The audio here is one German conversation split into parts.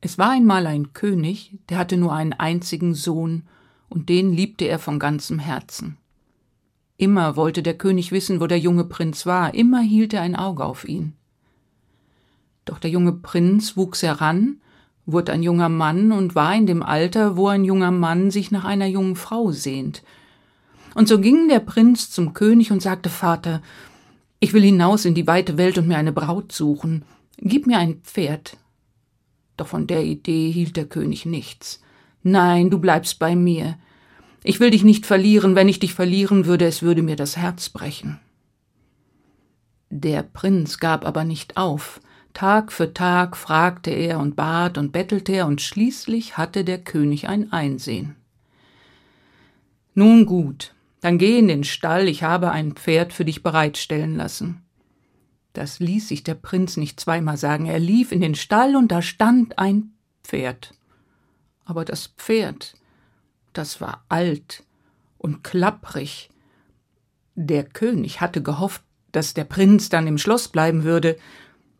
Es war einmal ein König, der hatte nur einen einzigen Sohn, und den liebte er von ganzem Herzen. Immer wollte der König wissen, wo der junge Prinz war, immer hielt er ein Auge auf ihn. Doch der junge Prinz wuchs heran, wurde ein junger Mann und war in dem Alter, wo ein junger Mann sich nach einer jungen Frau sehnt. Und so ging der Prinz zum König und sagte Vater, ich will hinaus in die weite Welt und mir eine Braut suchen. Gib mir ein Pferd. Doch von der Idee hielt der König nichts. Nein, du bleibst bei mir. Ich will dich nicht verlieren, wenn ich dich verlieren würde, es würde mir das Herz brechen. Der Prinz gab aber nicht auf. Tag für Tag fragte er und bat und bettelte er, und schließlich hatte der König ein Einsehen. Nun gut, dann geh in den Stall, ich habe ein Pferd für dich bereitstellen lassen. Das ließ sich der Prinz nicht zweimal sagen. Er lief in den Stall und da stand ein Pferd. Aber das Pferd, das war alt und klapprig. Der König hatte gehofft, dass der Prinz dann im Schloss bleiben würde,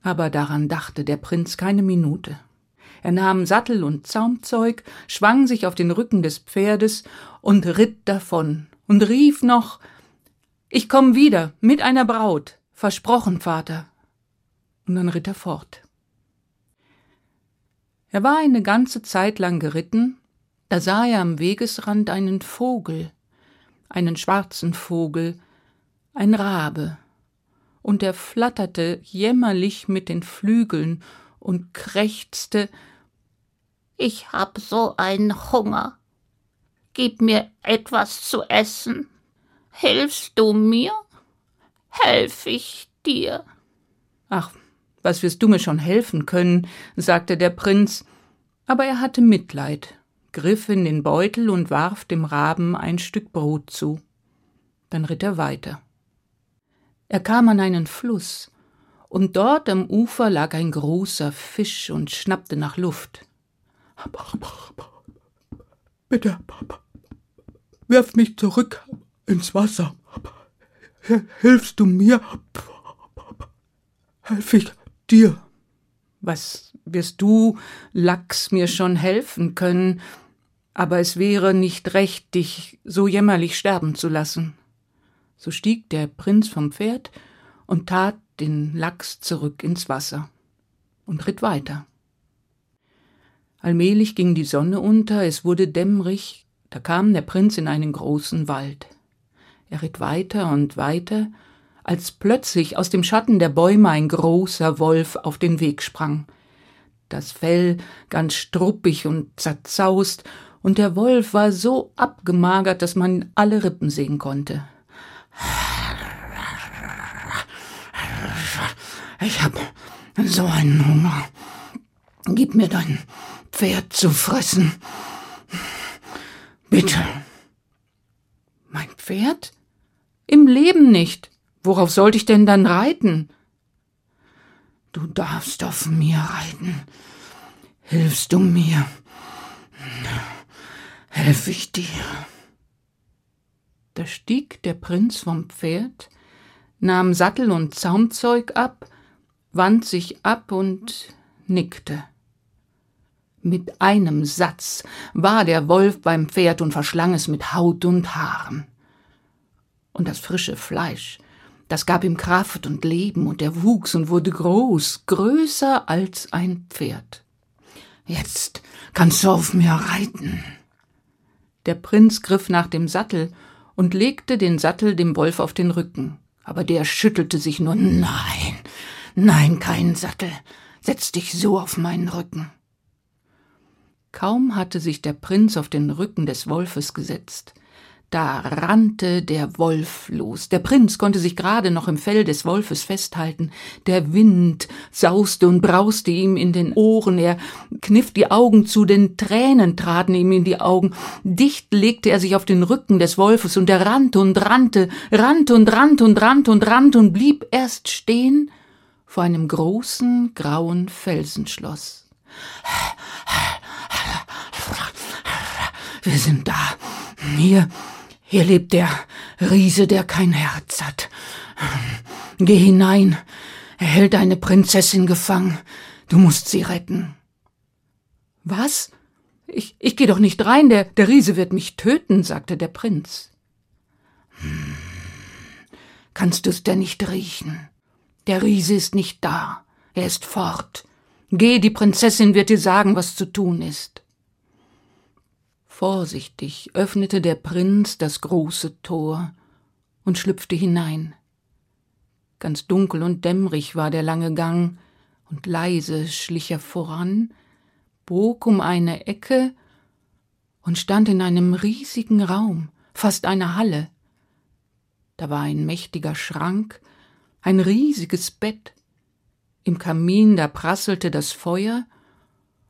aber daran dachte der Prinz keine Minute. Er nahm Sattel und Zaumzeug, schwang sich auf den Rücken des Pferdes und ritt davon und rief noch Ich komm wieder mit einer Braut. Versprochen, Vater. Und dann ritt er fort. Er war eine ganze Zeit lang geritten, da sah er am Wegesrand einen Vogel, einen schwarzen Vogel, ein Rabe, und er flatterte jämmerlich mit den Flügeln und krächzte Ich hab so einen Hunger. Gib mir etwas zu essen. Hilfst du mir? Helf ich dir. Ach, was wirst du mir schon helfen können, sagte der Prinz, aber er hatte Mitleid, griff in den Beutel und warf dem Raben ein Stück Brot zu. Dann ritt er weiter. Er kam an einen Fluss, und dort am Ufer lag ein großer Fisch und schnappte nach Luft. Bitte, wirf mich zurück ins Wasser hilfst du mir, helf ich dir. Was wirst du, Lachs, mir schon helfen können, aber es wäre nicht recht, dich so jämmerlich sterben zu lassen. So stieg der Prinz vom Pferd und tat den Lachs zurück ins Wasser und ritt weiter. Allmählich ging die Sonne unter, es wurde dämmerig, da kam der Prinz in einen großen Wald. Er ritt weiter und weiter, als plötzlich aus dem Schatten der Bäume ein großer Wolf auf den Weg sprang. Das Fell ganz struppig und zerzaust, und der Wolf war so abgemagert, dass man alle Rippen sehen konnte. Ich hab so einen Hunger. Gib mir dein Pferd zu fressen. Bitte. Mein Pferd? Im Leben nicht. Worauf sollte ich denn dann reiten? Du darfst auf mir reiten. Hilfst du mir? Helf ich dir. Da stieg der Prinz vom Pferd, nahm Sattel und Zaumzeug ab, wand sich ab und nickte. Mit einem Satz war der Wolf beim Pferd und verschlang es mit Haut und Haaren und das frische Fleisch, das gab ihm Kraft und Leben, und er wuchs und wurde groß, größer als ein Pferd. Jetzt kannst du auf mir reiten. Der Prinz griff nach dem Sattel und legte den Sattel dem Wolf auf den Rücken, aber der schüttelte sich nur Nein, nein, kein Sattel, setz dich so auf meinen Rücken. Kaum hatte sich der Prinz auf den Rücken des Wolfes gesetzt, da rannte der Wolf los. Der Prinz konnte sich gerade noch im Fell des Wolfes festhalten. Der Wind sauste und brauste ihm in den Ohren. Er kniff die Augen zu, denn Tränen traten ihm in die Augen. Dicht legte er sich auf den Rücken des Wolfes und er rannte und rannte, rannte und rannte und rannte und rannte und blieb erst stehen vor einem großen grauen Felsenschloss. Wir sind da. Hier hier lebt der Riese, der kein Herz hat. Geh hinein. Er hält eine Prinzessin gefangen. Du musst sie retten. Was? Ich, ich geh doch nicht rein, der, der Riese wird mich töten, sagte der Prinz. Hm. Kannst du's denn nicht riechen? Der Riese ist nicht da, er ist fort. Geh, die Prinzessin wird dir sagen, was zu tun ist. Vorsichtig öffnete der Prinz das große Tor und schlüpfte hinein. Ganz dunkel und dämmerig war der lange Gang, und leise schlich er voran, bog um eine Ecke und stand in einem riesigen Raum, fast eine Halle. Da war ein mächtiger Schrank, ein riesiges Bett, im Kamin da prasselte das Feuer,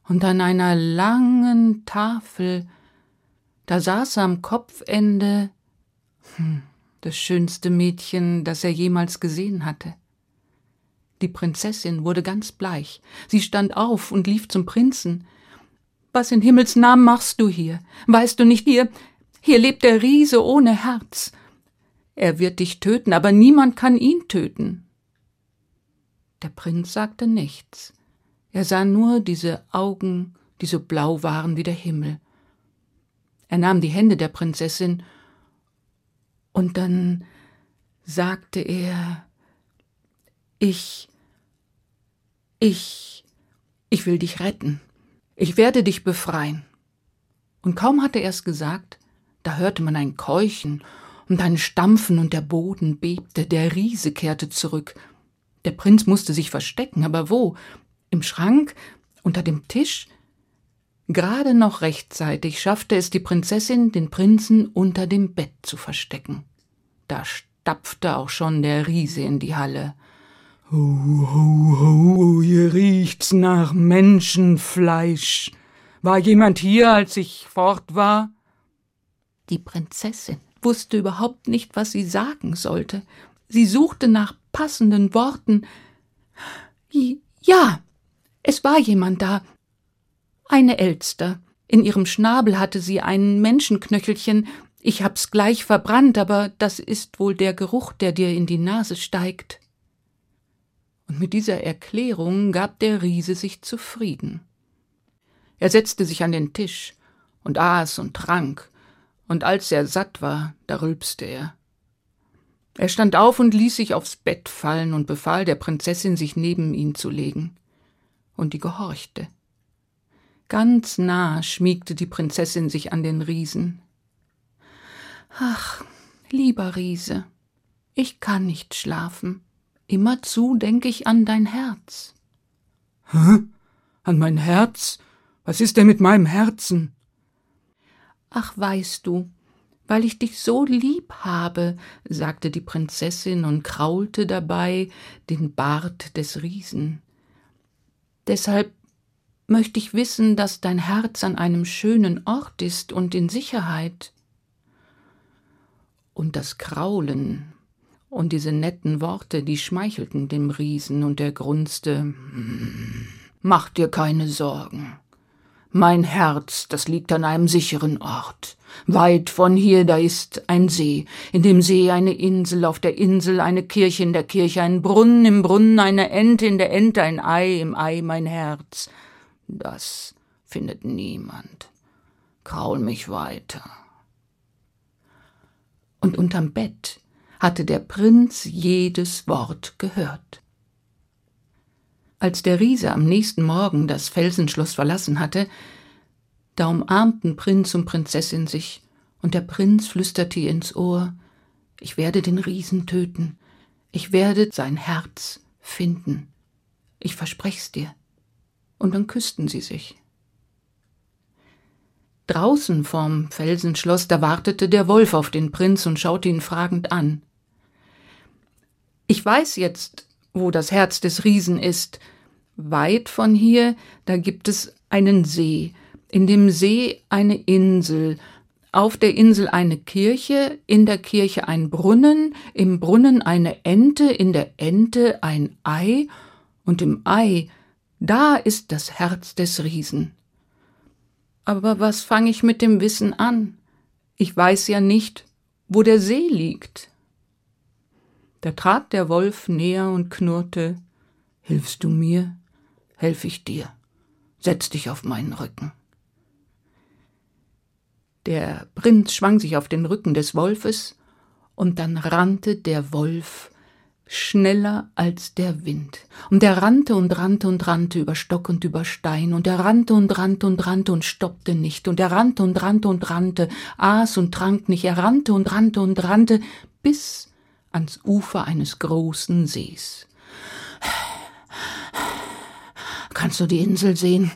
und an einer langen Tafel, da saß am Kopfende hm, das schönste Mädchen, das er jemals gesehen hatte. Die Prinzessin wurde ganz bleich. Sie stand auf und lief zum Prinzen. Was in Himmels Namen machst du hier? Weißt du nicht hier, hier lebt der Riese ohne Herz. Er wird dich töten, aber niemand kann ihn töten. Der Prinz sagte nichts. Er sah nur diese Augen, die so blau waren wie der Himmel. Er nahm die Hände der Prinzessin, und dann sagte er Ich ich, ich will dich retten. Ich werde dich befreien. Und kaum hatte er es gesagt, da hörte man ein Keuchen und ein Stampfen und der Boden bebte, der Riese kehrte zurück. Der Prinz musste sich verstecken, aber wo? Im Schrank? Unter dem Tisch? Gerade noch rechtzeitig schaffte es die Prinzessin, den Prinzen unter dem Bett zu verstecken. Da stapfte auch schon der Riese in die Halle. Ho, ho, ho, hier riecht's nach Menschenfleisch. War jemand hier, als ich fort war? Die Prinzessin wusste überhaupt nicht, was sie sagen sollte. Sie suchte nach passenden Worten. Ja, es war jemand da. Eine Elster. In ihrem Schnabel hatte sie ein Menschenknöchelchen. Ich hab's gleich verbrannt, aber das ist wohl der Geruch, der dir in die Nase steigt und mit dieser Erklärung gab der Riese sich zufrieden. Er setzte sich an den Tisch und aß und trank, und als er satt war, da rülpste er. Er stand auf und ließ sich aufs Bett fallen und befahl der Prinzessin, sich neben ihn zu legen. Und die gehorchte. Ganz nah schmiegte die Prinzessin sich an den Riesen. Ach, lieber Riese, ich kann nicht schlafen. Immerzu denk ich an dein Herz. Hä? An mein Herz? Was ist denn mit meinem Herzen? Ach, weißt du, weil ich dich so lieb habe, sagte die Prinzessin und kraulte dabei den Bart des Riesen. Deshalb möchte ich wissen, dass dein Herz an einem schönen Ort ist und in Sicherheit. Und das Kraulen und diese netten Worte, die schmeichelten dem Riesen, und er grunzte Mach dir keine Sorgen. Mein Herz, das liegt an einem sicheren Ort. Weit von hier, da ist ein See, in dem See eine Insel, auf der Insel eine Kirche, in der Kirche ein Brunnen, im Brunnen eine Ente, in der Ente ein Ei, im Ei mein Herz. Das findet niemand. Kraul mich weiter. Und unterm Bett hatte der Prinz jedes Wort gehört. Als der Riese am nächsten Morgen das Felsenschloss verlassen hatte, da umarmten Prinz und Prinzessin sich, und der Prinz flüsterte ihr ins Ohr Ich werde den Riesen töten, ich werde sein Herz finden, ich versprech's dir. Und dann küssten sie sich. Draußen vorm Felsenschloss, da wartete der Wolf auf den Prinz und schaute ihn fragend an. Ich weiß jetzt, wo das Herz des Riesen ist. Weit von hier, da gibt es einen See, in dem See eine Insel, auf der Insel eine Kirche, in der Kirche ein Brunnen, im Brunnen eine Ente, in der Ente ein Ei, und im Ei, da ist das Herz des Riesen. Aber was fange ich mit dem Wissen an? Ich weiß ja nicht, wo der See liegt. Da trat der Wolf näher und knurrte Hilfst du mir, helf ich dir. setz dich auf meinen Rücken. Der Prinz schwang sich auf den Rücken des Wolfes, und dann rannte der Wolf schneller als der Wind. Und er rannte und rannte und rannte über Stock und über Stein, und er rannte und rannte und rannte und stoppte nicht, und er rannte und rannte und rannte, aß und trank nicht, er rannte und rannte und rannte, bis ans Ufer eines großen Sees. Kannst du die Insel sehen?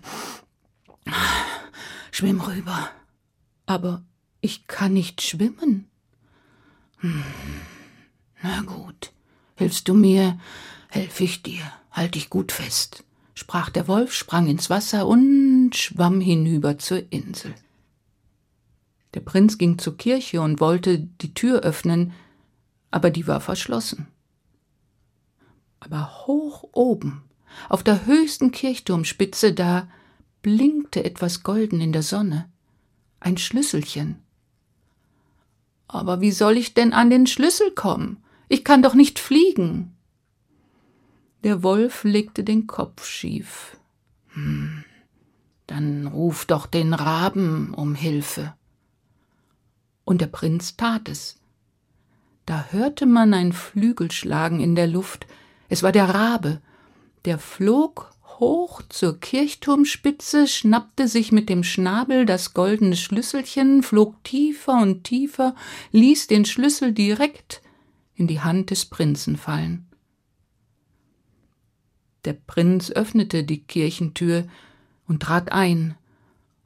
Schwimm rüber. Aber ich kann nicht schwimmen. Hm. Na gut. Hilfst du mir, helf ich dir, halt dich gut fest, sprach der Wolf, sprang ins Wasser und schwamm hinüber zur Insel. Der Prinz ging zur Kirche und wollte die Tür öffnen, aber die war verschlossen. Aber hoch oben, auf der höchsten Kirchturmspitze, da blinkte etwas golden in der Sonne, ein Schlüsselchen. Aber wie soll ich denn an den Schlüssel kommen? Ich kann doch nicht fliegen. Der Wolf legte den Kopf schief. Hm, dann ruf doch den Raben um Hilfe. Und der Prinz tat es. Da hörte man ein Flügelschlagen in der Luft. Es war der Rabe. Der flog hoch zur Kirchturmspitze, schnappte sich mit dem Schnabel das goldene Schlüsselchen, flog tiefer und tiefer, ließ den Schlüssel direkt in die Hand des Prinzen fallen. Der Prinz öffnete die Kirchentür und trat ein,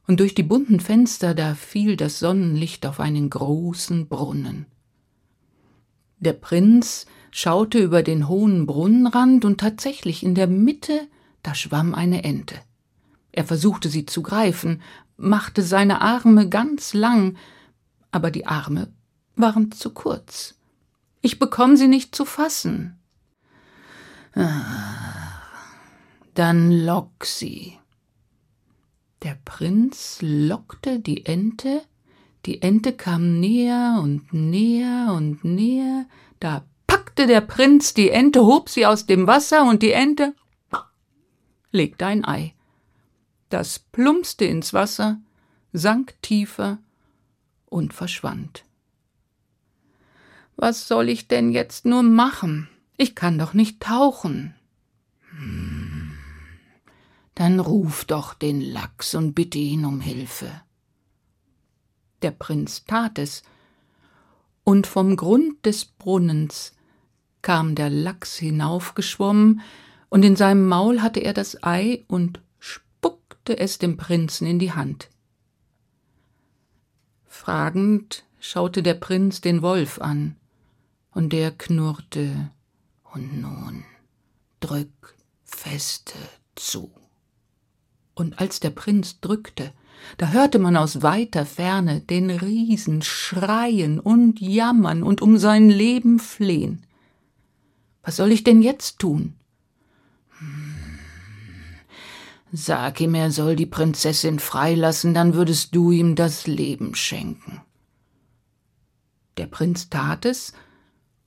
und durch die bunten Fenster da fiel das Sonnenlicht auf einen großen Brunnen. Der Prinz schaute über den hohen Brunnenrand, und tatsächlich in der Mitte da schwamm eine Ente. Er versuchte sie zu greifen, machte seine Arme ganz lang, aber die Arme waren zu kurz. Ich bekomm sie nicht zu fassen. Ah, dann lock sie. Der Prinz lockte die Ente, die Ente kam näher und näher und näher, da packte der Prinz die Ente, hob sie aus dem Wasser, und die Ente legte ein Ei. Das plumpste ins Wasser, sank tiefer und verschwand. Was soll ich denn jetzt nur machen? Ich kann doch nicht tauchen. Hm. Dann ruf doch den Lachs und bitte ihn um Hilfe. Der Prinz tat es, und vom Grund des Brunnens kam der Lachs hinaufgeschwommen, und in seinem Maul hatte er das Ei und spuckte es dem Prinzen in die Hand. Fragend schaute der Prinz den Wolf an und der knurrte Und nun drück feste zu. Und als der Prinz drückte, da hörte man aus weiter Ferne den Riesen schreien und jammern und um sein Leben flehen. Was soll ich denn jetzt tun? Hm. Sag ihm, er soll die Prinzessin freilassen, dann würdest du ihm das Leben schenken. Der Prinz tat es,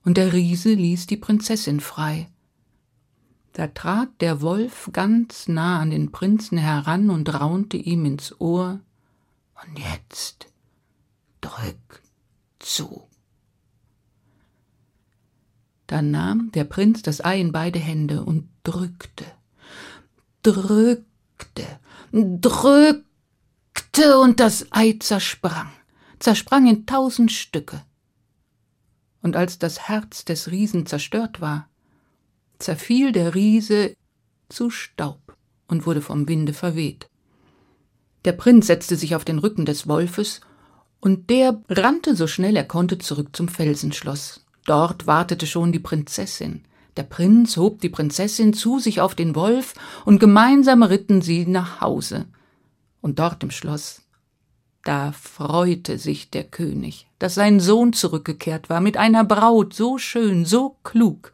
und der Riese ließ die Prinzessin frei. Da trat der Wolf ganz nah an den Prinzen heran und raunte ihm ins Ohr Und jetzt drück zu. Da nahm der Prinz das Ei in beide Hände und drückte, drückte, drückte, und das Ei zersprang, zersprang in tausend Stücke und als das Herz des Riesen zerstört war, zerfiel der Riese zu Staub und wurde vom Winde verweht. Der Prinz setzte sich auf den Rücken des Wolfes, und der rannte so schnell er konnte zurück zum Felsenschloss. Dort wartete schon die Prinzessin. Der Prinz hob die Prinzessin zu sich auf den Wolf, und gemeinsam ritten sie nach Hause. Und dort im Schloss da freute sich der König, dass sein Sohn zurückgekehrt war mit einer Braut so schön, so klug.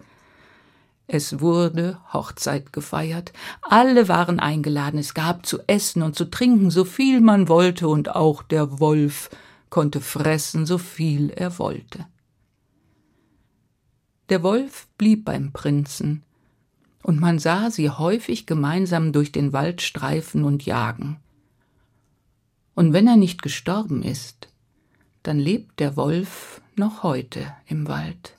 Es wurde Hochzeit gefeiert, alle waren eingeladen, es gab zu essen und zu trinken, so viel man wollte, und auch der Wolf konnte fressen, so viel er wollte. Der Wolf blieb beim Prinzen, und man sah sie häufig gemeinsam durch den Wald streifen und jagen. Und wenn er nicht gestorben ist, dann lebt der Wolf noch heute im Wald.